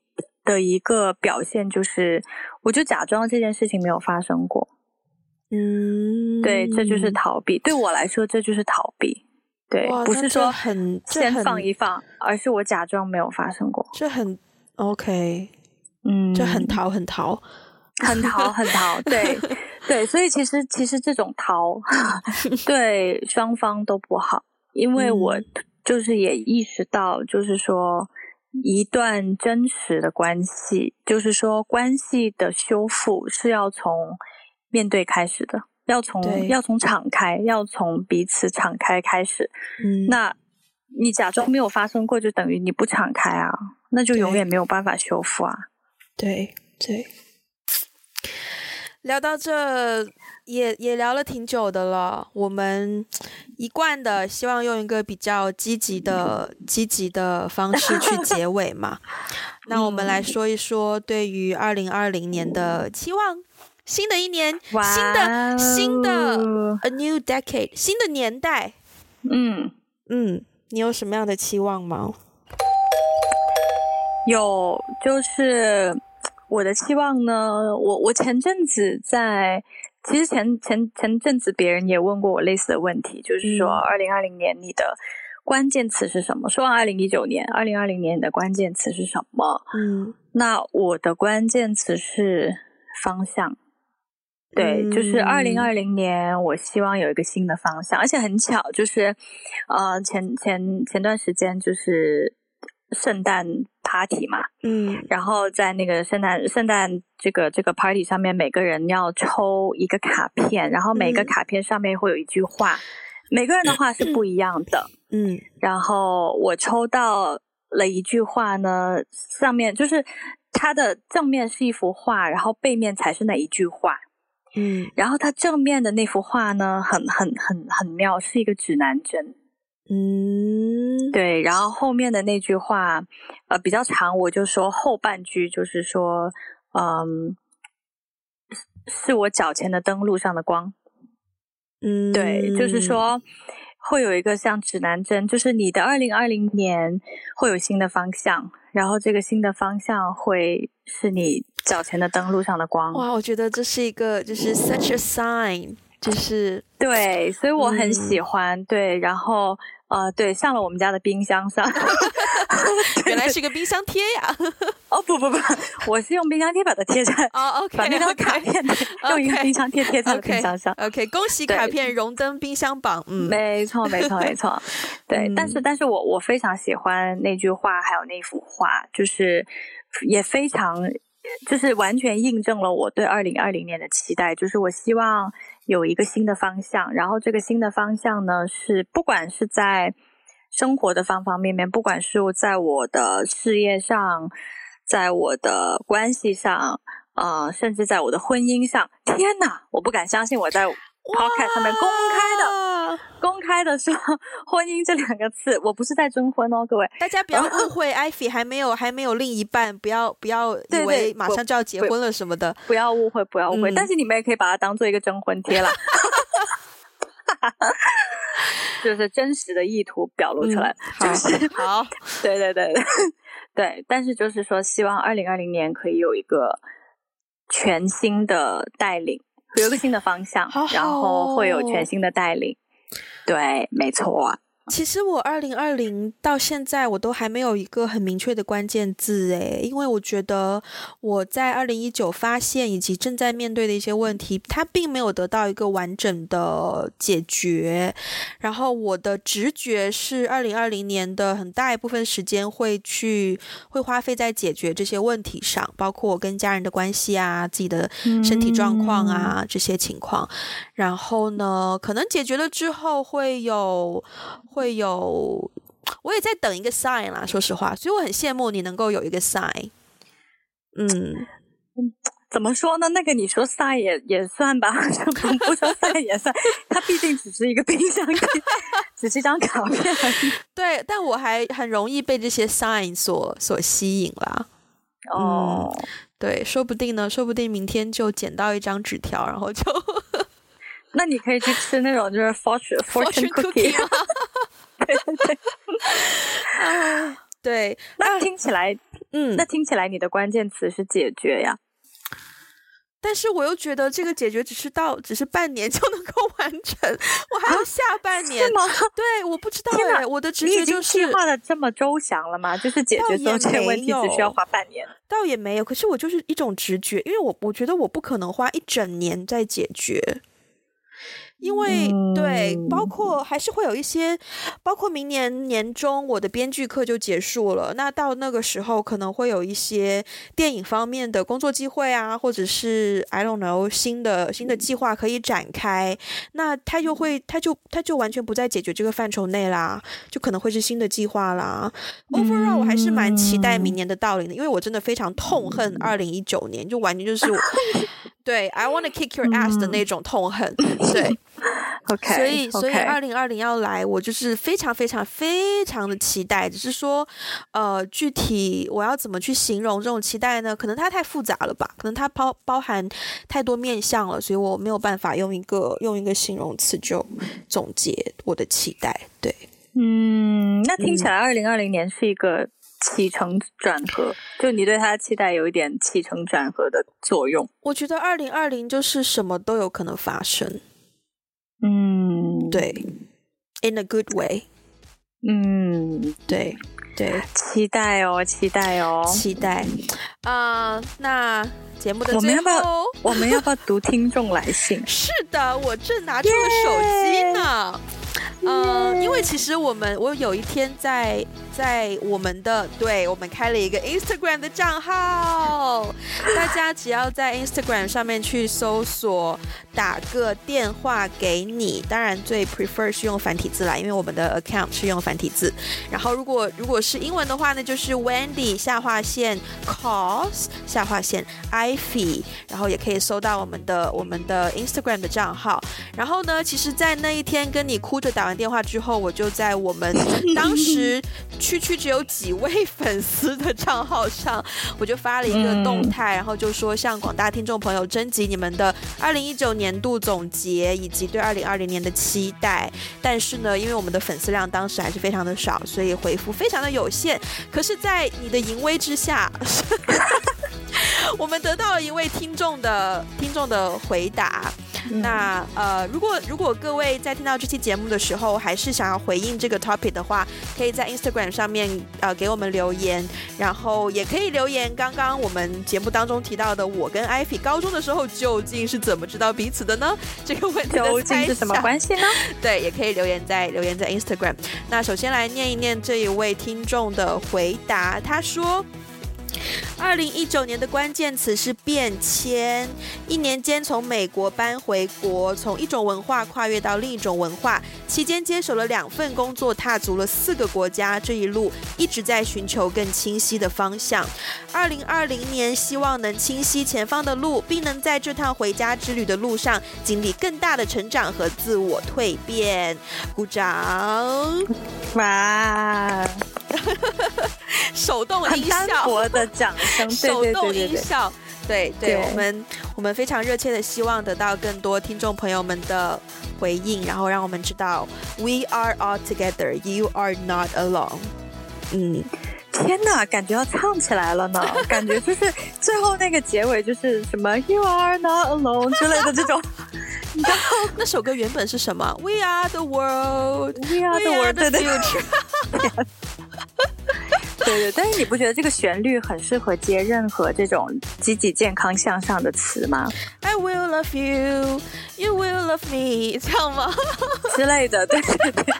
的一个表现就是，我就假装这件事情没有发生过。嗯，对，这就是逃避。对我来说，这就是逃避。对，不是说很先放一放，而是我假装没有发生过。这很 OK，嗯，这很逃，很逃，很逃，很逃。对，对，所以其实其实这种逃，对双方都不好，因为我就是也意识到，就是说一段真实的关系，就是说关系的修复是要从面对开始的。要从要从敞开，要从彼此敞开开始。嗯，那你假装没有发生过，就等于你不敞开啊，那就永远没有办法修复啊。对对，聊到这也也聊了挺久的了。我们一贯的希望用一个比较积极的积极的方式去 结尾嘛。那我们来说一说对于二零二零年的期望。新的一年.新的新的 a new decade，新的年代，嗯嗯，你有什么样的期望吗？有，就是我的期望呢，我我前阵子在，其实前前前阵子别人也问过我类似的问题，就是说二零二零年你的关键词是什么？说完二零一九年，二零二零年你的关键词是什么？嗯，那我的关键词是方向。对，就是二零二零年，我希望有一个新的方向，而且很巧，就是，呃，前前前段时间就是圣诞 party 嘛，嗯，然后在那个圣诞圣诞这个这个 party 上面，每个人要抽一个卡片，然后每个卡片上面会有一句话，嗯、每个人的话是不一样的，嗯，然后我抽到了一句话呢，上面就是它的正面是一幅画，然后背面才是那一句话。嗯，然后它正面的那幅画呢，很很很很妙，是一个指南针。嗯，对。然后后面的那句话，呃，比较长，我就说后半句，就是说，嗯，是我脚前的灯路上的光。嗯，对，就是说会有一个像指南针，就是你的二零二零年会有新的方向，然后这个新的方向会是你。脚前的灯路上的光，哇！我觉得这是一个，就是 such a sign，就是对，所以我很喜欢。嗯、对，然后呃，对，上了我们家的冰箱上，原来是个冰箱贴呀！哦不不不，我是用冰箱贴把它贴在 哦，OK，把那张卡片用一个冰箱贴贴在冰箱上。OK，恭喜卡片荣登冰箱榜。嗯，没错没错没错。对，嗯、但是但是我我非常喜欢那句话，还有那幅画，就是也非常。就是完全印证了我对二零二零年的期待，就是我希望有一个新的方向，然后这个新的方向呢，是不管是在生活的方方面面，不管是在我的事业上，在我的关系上，呃，甚至在我的婚姻上，天哪，我不敢相信我在 Podcast 上面公开的。公开的说婚姻这两个字，我不是在征婚哦，各位，大家不要误会，艾菲还没有还没有另一半，不要不要以为马上就要结婚了什么的，不要误会，不要误会。嗯、但是你们也可以把它当做一个征婚贴啦，就是真实的意图表露出来，嗯、就是好，好 对对对对 对。但是就是说，希望二零二零年可以有一个全新的带领，有一个新的方向，好好哦、然后会有全新的带领。对，没错。其实我二零二零到现在我都还没有一个很明确的关键字诶，因为我觉得我在二零一九发现以及正在面对的一些问题，它并没有得到一个完整的解决。然后我的直觉是，二零二零年的很大一部分时间会去会花费在解决这些问题上，包括我跟家人的关系啊、自己的身体状况啊、嗯、这些情况。然后呢，可能解决了之后会有。会有，我也在等一个 sign 啦。说实话，所以我很羡慕你能够有一个 sign。嗯，怎么说呢？那个你说 sign 也也算吧，不不说 sign 也算。它毕竟只是一个冰箱贴，只是一张卡片。对，但我还很容易被这些 sign 所所吸引啦。哦、嗯，对，说不定呢，说不定明天就捡到一张纸条，然后就。那你可以去吃那种就是 fortune fortune cookie。对对对，啊，对，那听起来，嗯，那听起来你的关键词是解决呀？但是我又觉得这个解决只是到只是半年就能够完成，我还有下半年，是吗？对，我不知道哎，我的直觉就是计划的这么周详了吗？就是解决这些问题只需要花半年？倒也没有，可是我就是一种直觉，因为我我觉得我不可能花一整年在解决。因为对，包括还是会有一些，包括明年年中我的编剧课就结束了，那到那个时候可能会有一些电影方面的工作机会啊，或者是 I don't know 新的新的计划可以展开，那他就会他就他就完全不在解决这个范畴内啦，就可能会是新的计划啦。Overall，我还是蛮期待明年的到临的，因为我真的非常痛恨二零一九年，就完全就是我。对，I want to kick your ass 的那种痛恨，嗯、对，OK，所以所以二零二零要来，我就是非常非常非常的期待。只是说，呃，具体我要怎么去形容这种期待呢？可能它太复杂了吧，可能它包包含太多面向了，所以我没有办法用一个用一个形容词就总结我的期待。对，嗯，那听起来二零二零年是一个起承转合，就你对他的期待有一点起承转合的作用。我觉得二零二零就是什么都有可能发生。嗯，对，in a good way。嗯，对对，期待哦，期待哦，期待。啊、uh,，那节目的我们要不要，我们要不要读听众来信？是的，我正拿出了手机呢。嗯、呃，因为其实我们，我有一天在在我们的，对，我们开了一个 Instagram 的账号，大家只要在 Instagram 上面去搜索，打个电话给你，当然最 prefer 是用繁体字啦，因为我们的 account 是用繁体字。然后如果如果是英文的话呢，就是 Wendy 下划线 calls 下划线 Ivy，然后也可以搜到我们的我们的 Instagram 的账号。然后呢，其实，在那一天跟你哭着打完电话之后，我就在我们 当时区区只有几位粉丝的账号上，我就发了一个动态，然后就说向广大听众朋友征集你们的二零一九年年度总结以及对二零二零年的期待。但是呢，因为我们的粉丝量当时还是非常的少，所以回复非常的有限。可是，在你的淫威之下，我们得到了一位听众的听众的回答。那呃，如果如果各位在听到这期节目的时候，还是想要回应这个 topic 的话，可以在 Instagram 上面呃给我们留言，然后也可以留言刚刚我们节目当中提到的，我跟 Ivy 高中的时候究竟是怎么知道彼此的呢？这个问题究竟是什么关系呢？对，也可以留言在留言在 Instagram。那首先来念一念这一位听众的回答，他说。二零一九年的关键词是变迁。一年间从美国搬回国，从一种文化跨越到另一种文化，期间接手了两份工作，踏足了四个国家。这一路一直在寻求更清晰的方向。二零二零年希望能清晰前方的路，并能在这趟回家之旅的路上经历更大的成长和自我蜕变。鼓掌！哇！手动音效，我的掌声，手动音效，对对，对，我们我们非常热切的希望得到更多听众朋友们的回应，然后让我们知道，We are all together, you are not alone。嗯，天呐，感觉要唱起来了呢，感觉就是最后那个结尾就是什么 You are not alone 之类的这种。你知道那首歌原本是什么？We are the world, We are the world, the future。对对，但是你不觉得这个旋律很适合接任何这种积极、健康、向上的词吗？I will love you, you will love me，这样吗？之类的，对对对，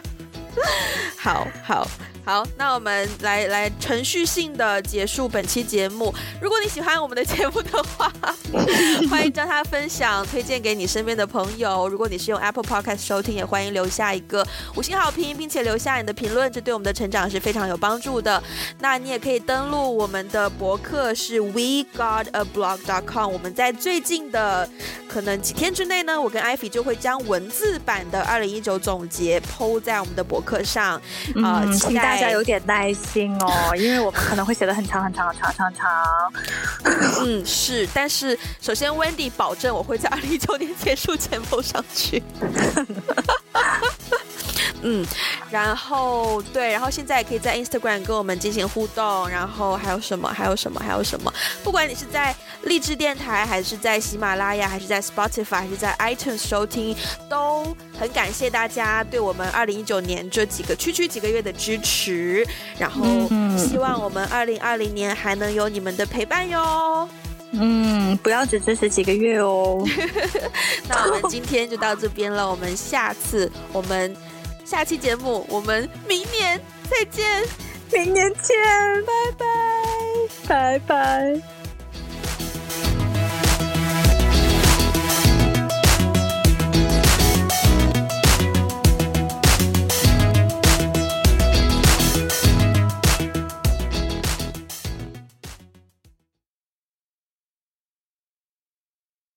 好 好。好，那我们来来程序性的结束本期节目。如果你喜欢我们的节目的话，欢迎将它分享、推荐给你身边的朋友。如果你是用 Apple Podcast 收听，也欢迎留下一个五星好评，并且留下你的评论，这对我们的成长是非常有帮助的。那你也可以登录我们的博客，是 we got a blog. dot com。我们在最近的可能几天之内呢，我跟 Ivy 就会将文字版的二零一九总结 PO 在我们的博客上。啊、呃，期待。大家有点耐心哦，因为我们可能会写的很长很长很长长长。嗯，是，但是首先 Wendy 保证我会在二零一九年结束前 PO 上去。嗯，然后对，然后现在也可以在 Instagram 跟我们进行互动，然后还有什么？还有什么？还有什么？不管你是在励志电台，还是在喜马拉雅，还是在 Spotify，还是在 iTunes 收听，都很感谢大家对我们二零一九年这几个区区几个月的支持，然后希望我们二零二零年还能有你们的陪伴哟。嗯，不要只支持几个月哦。那我们今天就到这边了，我们下次我们。下期节目，我们明年再见，明年见，拜拜，拜拜。